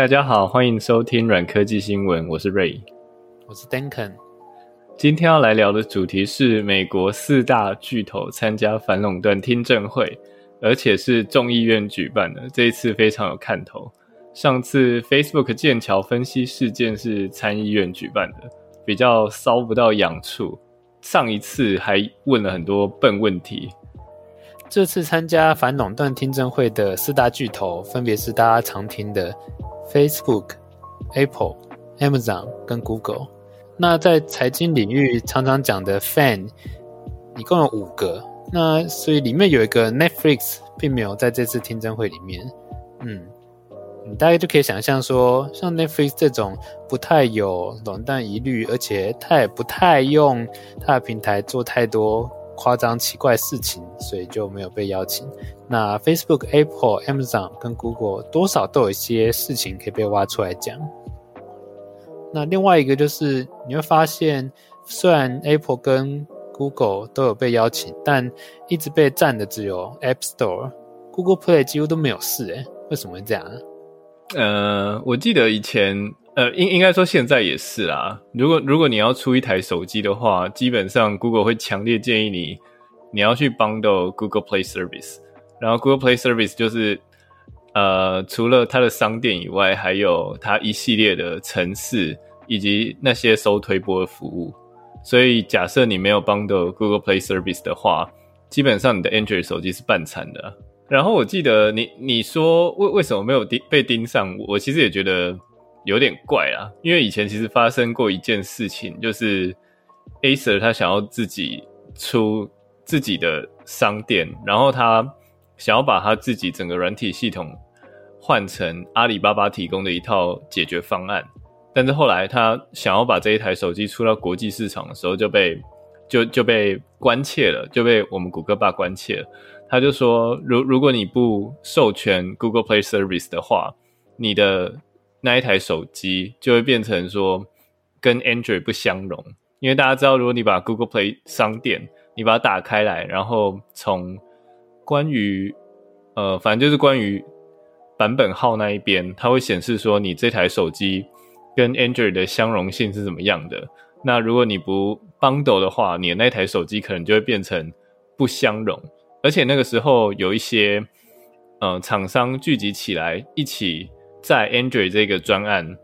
大家好，欢迎收听软科技新闻，我是 Ray，我是 Duncan。今天要来聊的主题是美国四大巨头参加反垄断听证会，而且是众议院举办的，这一次非常有看头。上次 Facebook 剑桥分析事件是参议院举办的，比较搔不到痒处。上一次还问了很多笨问题。这次参加反垄断听证会的四大巨头，分别是大家常听的 Facebook、Apple、Amazon 跟 Google。那在财经领域常常讲的 FAN，一共有五个。那所以里面有一个 Netflix，并没有在这次听证会里面。嗯。你大概就可以想象说，像 Netflix 这种不太有垄断疑虑，而且它也不太用它的平台做太多夸张奇怪事情，所以就没有被邀请。那 Facebook、Apple、Amazon 跟 Google 多少都有一些事情可以被挖出来讲。那另外一个就是你会发现，虽然 Apple 跟 Google 都有被邀请，但一直被占的只有 App Store、Google Play 几乎都没有事诶，为什么会这样呢？呃，我记得以前，呃，应应该说现在也是啦。如果如果你要出一台手机的话，基本上 Google 会强烈建议你，你要去 bundle Google Play Service。然后 Google Play Service 就是，呃，除了它的商店以外，还有它一系列的程式以及那些收推播的服务。所以假设你没有 bundle Google Play Service 的话，基本上你的 Android 手机是半残的。然后我记得你你说为为什么没有盯被盯上，我其实也觉得有点怪啊，因为以前其实发生过一件事情，就是 Acer 他想要自己出自己的商店，然后他想要把他自己整个软体系统换成阿里巴巴提供的一套解决方案，但是后来他想要把这一台手机出到国际市场的时候就被就就被关切了，就被我们谷歌爸关切了。他就说，如如果你不授权 Google Play Service 的话，你的那一台手机就会变成说跟 Android 不相容。因为大家知道，如果你把 Google Play 商店你把它打开来，然后从关于呃，反正就是关于版本号那一边，它会显示说你这台手机跟 Android 的相容性是怎么样的。那如果你不 bundle 的话，你的那台手机可能就会变成不相容。而且那个时候有一些，呃，厂商聚集起来一起在 Android 这个专案，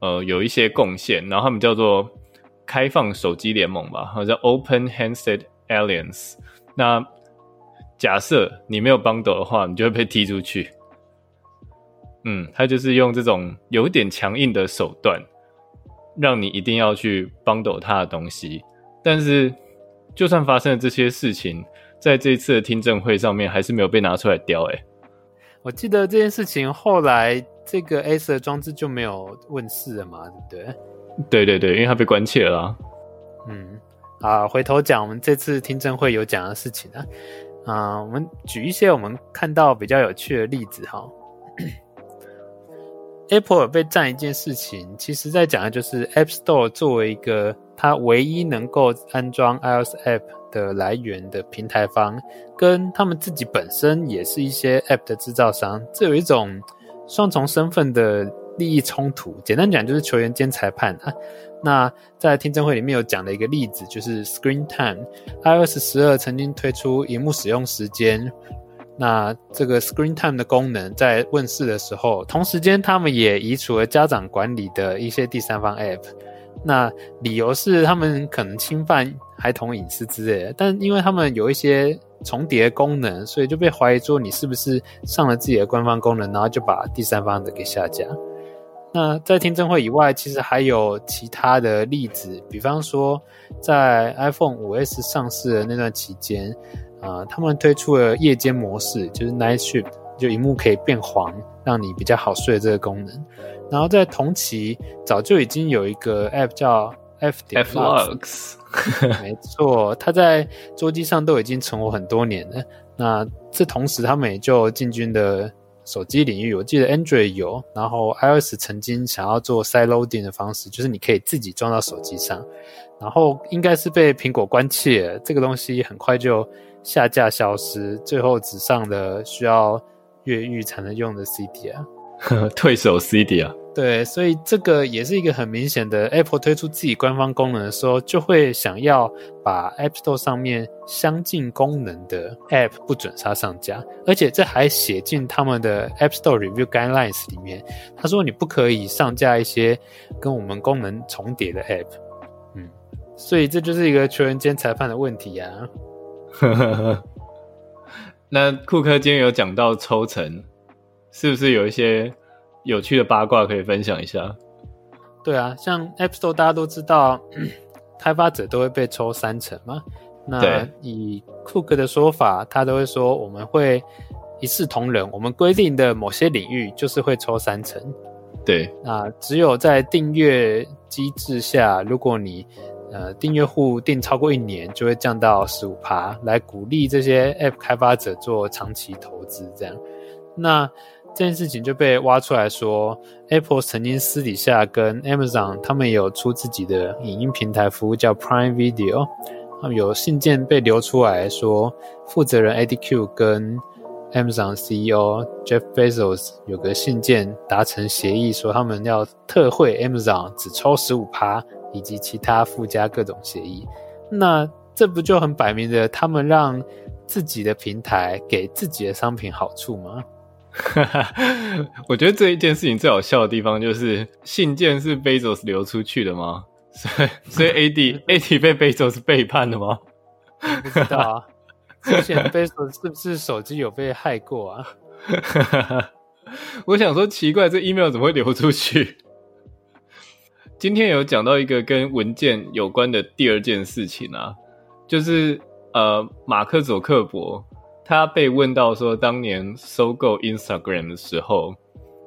呃，有一些贡献，然后他们叫做开放手机联盟吧，或者 Open Handset Alliance。那假设你没有 bundle 的话，你就会被踢出去。嗯，他就是用这种有点强硬的手段，让你一定要去 bundle 他的东西。但是，就算发生了这些事情，在这次的听证会上面，还是没有被拿出来雕。哎，我记得这件事情后来这个 Acer 的装置就没有问世了嘛，对不对？对对对，因为它被关切了啊。嗯，啊，回头讲我们这次听证会有讲的事情啊，啊，我们举一些我们看到比较有趣的例子哈。Apple 被占一件事情，其实在讲的就是 App Store 作为一个它唯一能够安装 iOS App 的来源的平台方，跟他们自己本身也是一些 App 的制造商，这有一种双重身份的利益冲突。简单讲就是球员兼裁判啊。那在听证会里面有讲的一个例子，就是 Screen Time，iOS 十二曾经推出荧幕使用时间。那这个 Screen Time 的功能在问世的时候，同时间他们也移除了家长管理的一些第三方 App。那理由是他们可能侵犯孩童隐私之类的，但因为他们有一些重叠功能，所以就被怀疑说你是不是上了自己的官方功能，然后就把第三方的给下架。那在听证会以外，其实还有其他的例子，比方说在 iPhone 5S 上市的那段期间，啊、他们推出了夜间模式，就是 Night Shift，就荧幕可以变黄，让你比较好睡这个功能。然后在同期，早就已经有一个 App 叫 F 点 Flux，没错，它在桌机上都已经存活很多年了。那这同时，他们也就进军的手机领域。我记得 Android 有，然后 iOS 曾经想要做 Side Loading 的方式，就是你可以自己装到手机上。然后应该是被苹果关切，这个东西很快就下架消失，最后只上了需要越狱才能用的 CD 啊。退守 CD 啊。对，所以这个也是一个很明显的，Apple 推出自己官方功能的时候，就会想要把 App Store 上面相近功能的 App 不准它上架，而且这还写进他们的 App Store Review Guidelines 里面。他说你不可以上架一些跟我们功能重叠的 App。嗯，所以这就是一个球员兼裁判的问题啊。那库克今天有讲到抽成，是不是有一些？有趣的八卦可以分享一下。对啊，像 App Store 大家都知道，开发者都会被抽三成嘛。那以 Cook 的说法，他都会说我们会一视同仁，我们规定的某些领域就是会抽三成。对，那只有在订阅机制下，如果你呃订阅户订超过一年，就会降到十五趴，来鼓励这些 App 开发者做长期投资。这样，那。这件事情就被挖出来说，Apple 曾经私底下跟 Amazon 他们有出自己的影音平台服务叫 Prime Video，那么有信件被流出来说，负责人 ADQ 跟 Amazon CEO Jeff Bezos 有个信件达成协议，说他们要特惠 Amazon 只抽十五趴，以及其他附加各种协议。那这不就很摆明的，他们让自己的平台给自己的商品好处吗？哈哈，我觉得这一件事情最好笑的地方就是信件是 Bezos 流出去的吗？所以所以 AD AD 被 Bezos 背叛了吗？不知道啊，之前 Bezos 是不是手机有被害过啊？我想说奇怪，这 email 怎么会流出去？今天有讲到一个跟文件有关的第二件事情啊，就是呃，马克·佐克伯。他被问到说，当年收购 Instagram 的时候，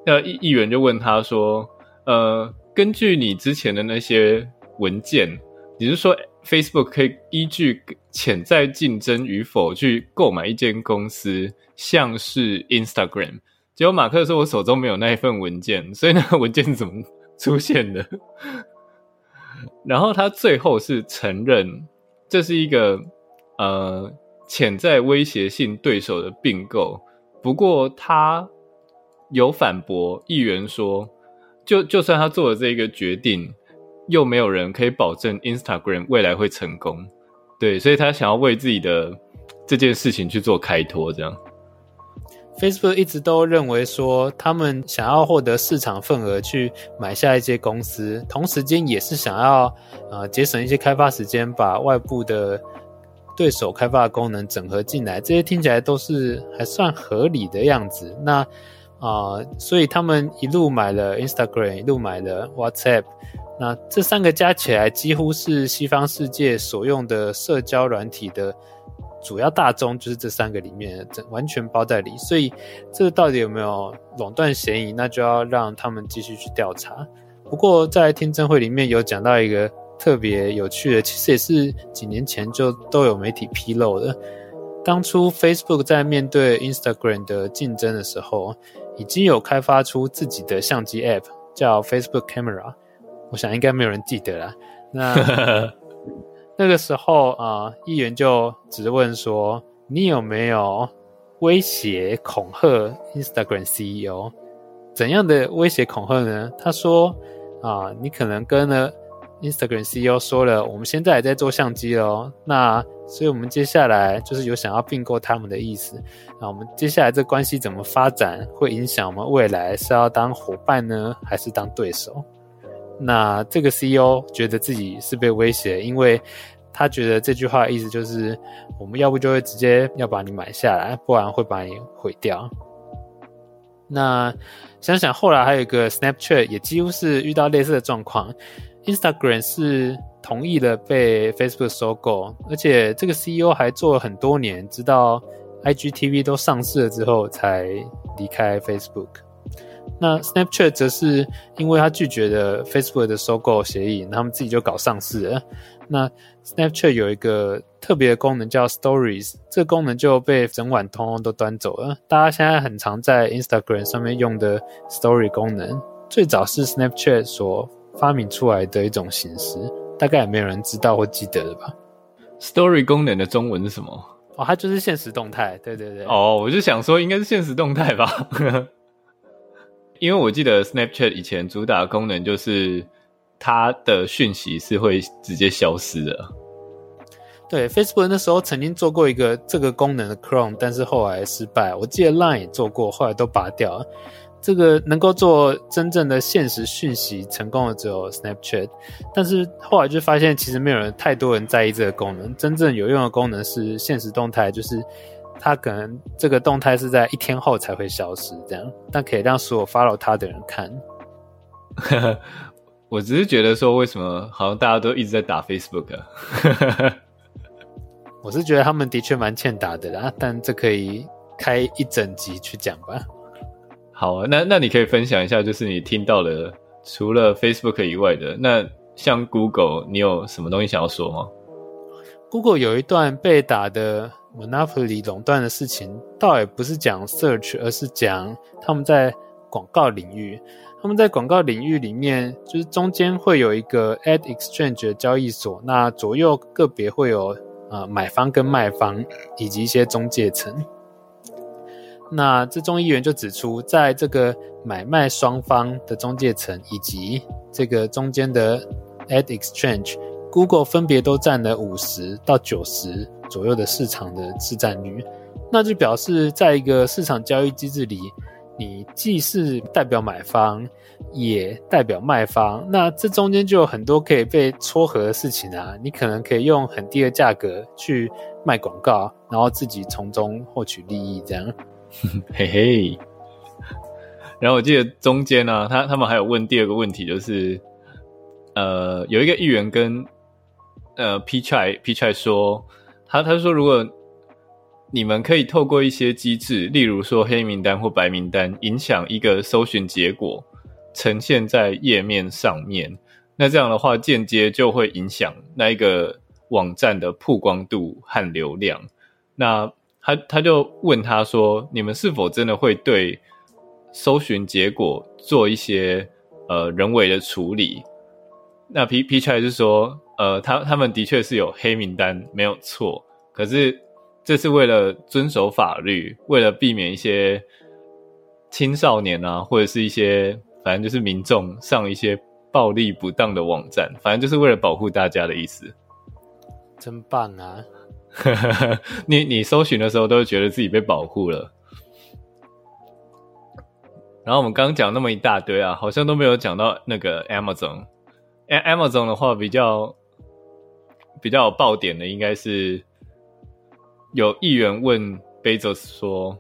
那议议员就问他说：“呃，根据你之前的那些文件，你是说 Facebook 可以依据潜在竞争与否去购买一间公司，像是 Instagram？” 结果马克说：“我手中没有那一份文件，所以那个文件怎么出现的？”然后他最后是承认这是一个呃。潜在威胁性对手的并购，不过他有反驳议员说，就就算他做了这一个决定，又没有人可以保证 Instagram 未来会成功。对，所以他想要为自己的这件事情去做开脱。这样，Facebook 一直都认为说，他们想要获得市场份额去买下一些公司，同时间也是想要呃节省一些开发时间，把外部的。对手开发的功能整合进来，这些听起来都是还算合理的样子。那啊、所以他们一路买了 Instagram，一路买了 WhatsApp。那这三个加起来，几乎是西方世界所用的社交软体的主要大宗，就是这三个里面整完全包在里。所以这个到底有没有垄断嫌疑，那就要让他们继续去调查。不过在听证会里面有讲到一个。特别有趣的，其实也是几年前就都有媒体披露的。当初 Facebook 在面对 Instagram 的竞争的时候，已经有开发出自己的相机 App，叫 Facebook Camera。我想应该没有人记得啦。那 那个时候啊、呃，议员就质问说：“你有没有威胁恐吓 Instagram CEO？怎样的威胁恐吓呢？”他说：“啊、呃，你可能跟了。” Instagram CEO 说了，我们现在也在做相机哦。那所以，我们接下来就是有想要并购他们的意思。那我们接下来这关系怎么发展，会影响我们未来是要当伙伴呢，还是当对手？那这个 CEO 觉得自己是被威胁，因为他觉得这句话的意思就是，我们要不就会直接要把你买下来，不然会把你毁掉。那想想后来还有一个 Snapchat，也几乎是遇到类似的状况。Instagram 是同意了被 Facebook 收购，而且这个 CEO 还做了很多年，直到 IGTV 都上市了之后才离开 Facebook。那 Snapchat 则是因为他拒绝了 Facebook 的收购协议，他们自己就搞上市了。那 Snapchat 有一个特别的功能叫 Stories，这个功能就被整晚通通都端走了。大家现在很常在 Instagram 上面用的 Story 功能，最早是 Snapchat 所发明出来的一种形式，大概也没有人知道或记得了吧？Story 功能的中文是什么？哦，它就是现实动态。对对对。哦，我就想说应该是现实动态吧。因为我记得 Snapchat 以前主打的功能就是它的讯息是会直接消失的。对，Facebook 那时候曾经做过一个这个功能的 Chrome，但是后来失败。我记得 Line 也做过，后来都拔掉了。这个能够做真正的现实讯息成功的只有 Snapchat，但是后来就发现其实没有人太多人在意这个功能。真正有用的功能是现实动态，就是它可能这个动态是在一天后才会消失，这样，但可以让所有 follow 它的人看。我只是觉得说，为什么好像大家都一直在打 Facebook 啊？我是觉得他们的确蛮欠打的啦，但这可以开一整集去讲吧。好啊，那那你可以分享一下，就是你听到的除了 Facebook 以外的，那像 Google，你有什么东西想要说吗？Google 有一段被打的 Monopoly 垄断的事情，倒也不是讲 Search，而是讲他们在广告领域，他们在广告领域里面，就是中间会有一个 Ad Exchange 的交易所，那左右个别会有。呃，买方跟卖方以及一些中介层，那这众议员就指出，在这个买卖双方的中介层以及这个中间的 Ad Exchange，Google 分别都占了五十到九十左右的市场的市占率，那就表示在一个市场交易机制里。你既是代表买方，也代表卖方，那这中间就有很多可以被撮合的事情啊。你可能可以用很低的价格去卖广告，然后自己从中获取利益，这样。嘿嘿。然后我记得中间呢、他他们还有问第二个问题，就是呃，有一个议员跟呃 Pichai Pichai 说，他他说如果。你们可以透过一些机制，例如说黑名单或白名单，影响一个搜寻结果呈现在页面上面。那这样的话，间接就会影响那一个网站的曝光度和流量。那他他就问他说：“你们是否真的会对搜寻结果做一些呃人为的处理？”那 P P 出来是说：“呃，他他们的确是有黑名单，没有错。可是。”这是为了遵守法律，为了避免一些青少年啊，或者是一些反正就是民众上一些暴力不当的网站，反正就是为了保护大家的意思。真棒啊！你你搜寻的时候都觉得自己被保护了。然后我们刚刚讲那么一大堆啊，好像都没有讲到那个 Amazon。Amazon 的话比较比较有爆点的应该是。有议员问 Bezos 说：“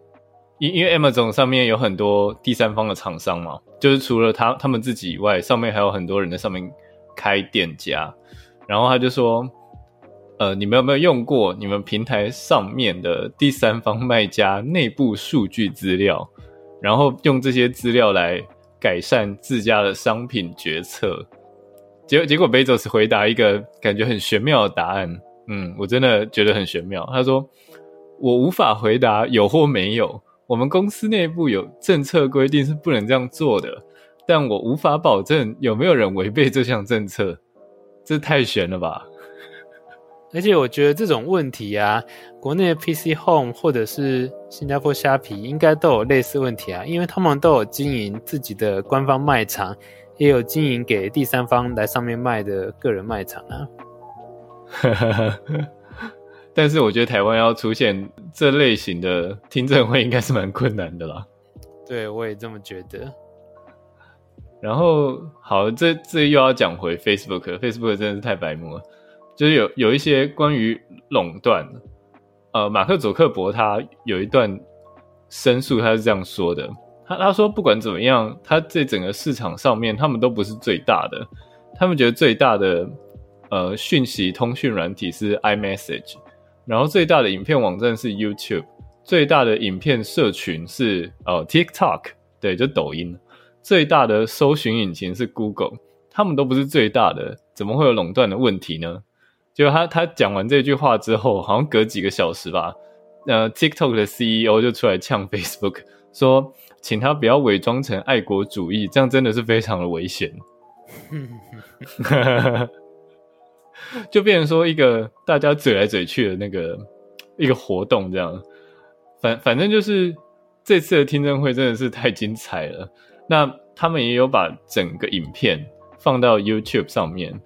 因因为 Amazon 上面有很多第三方的厂商嘛，就是除了他他们自己以外，上面还有很多人在上面开店家。然后他就说：‘呃，你们有没有用过你们平台上面的第三方卖家内部数据资料，然后用这些资料来改善自家的商品决策？’结结果 Bezos 回答一个感觉很玄妙的答案。”嗯，我真的觉得很玄妙。他说：“我无法回答有或没有。我们公司内部有政策规定是不能这样做的，但我无法保证有没有人违背这项政策。这太玄了吧！而且我觉得这种问题啊，国内的 PC Home 或者是新加坡虾皮应该都有类似问题啊，因为他们都有经营自己的官方卖场，也有经营给第三方来上面卖的个人卖场啊。”但是我觉得台湾要出现这类型的听证会，应该是蛮困难的啦。对，我也这么觉得。然后，好，这这又要讲回 Facebook，Facebook 真的是太白目了。就是有有一些关于垄断，呃，马克·祖克伯他有一段申诉，他是这样说的：他他说，不管怎么样，他在整个市场上面，他们都不是最大的，他们觉得最大的。呃，讯息通讯软体是 iMessage，然后最大的影片网站是 YouTube，最大的影片社群是呃 TikTok，对，就抖音。最大的搜寻引擎是 Google，他们都不是最大的，怎么会有垄断的问题呢？就他他讲完这句话之后，好像隔几个小时吧，呃，TikTok 的 CEO 就出来呛 Facebook，说，请他不要伪装成爱国主义，这样真的是非常的危险。就变成说一个大家嘴来嘴去的那个一个活动，这样，反反正就是这次的听证会真的是太精彩了。那他们也有把整个影片放到 YouTube 上面，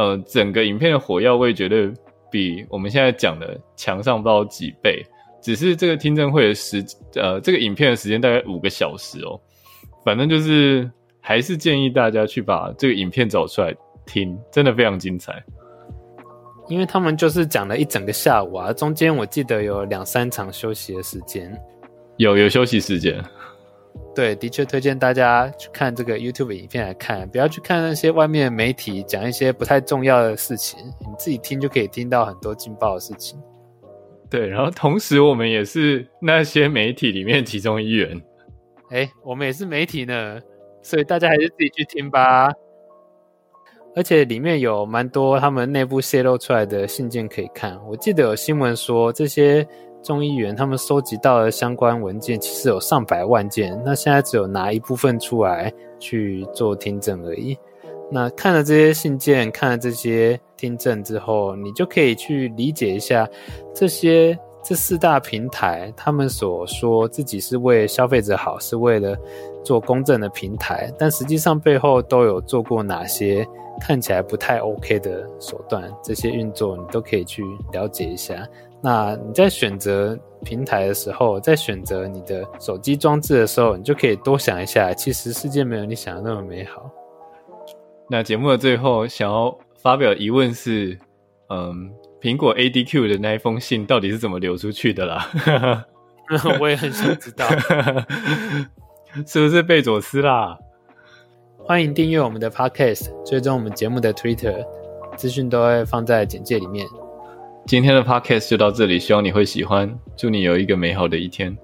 呃，整个影片的火药味绝对比我们现在讲的强上不知道几倍。只是这个听证会的时，呃，这个影片的时间大概五个小时哦。反正就是还是建议大家去把这个影片找出来听，真的非常精彩。因为他们就是讲了一整个下午啊，中间我记得有两三场休息的时间。有有休息时间。对，的确推荐大家去看这个 YouTube 影片来看，不要去看那些外面的媒体讲一些不太重要的事情，你自己听就可以听到很多劲爆的事情。对，然后同时我们也是那些媒体里面其中一员。哎，我们也是媒体呢，所以大家还是自己去听吧。而且里面有蛮多他们内部泄露出来的信件可以看。我记得有新闻说，这些众议员他们收集到的相关文件其实有上百万件，那现在只有拿一部分出来去做听证而已。那看了这些信件，看了这些听证之后，你就可以去理解一下这些这四大平台他们所说自己是为消费者好，是为了做公正的平台，但实际上背后都有做过哪些看起来不太 OK 的手段，这些运作你都可以去了解一下。那你在选择平台的时候，在选择你的手机装置的时候，你就可以多想一下，其实世界没有你想的那么美好。那节目的最后，想要发表疑问是，嗯，苹果 ADQ 的那一封信到底是怎么流出去的啦？我也很想知道，是不是贝佐斯啦？欢迎订阅我们的 Podcast，追踪我们节目的 Twitter，资讯都会放在简介里面。今天的 Podcast 就到这里，希望你会喜欢，祝你有一个美好的一天。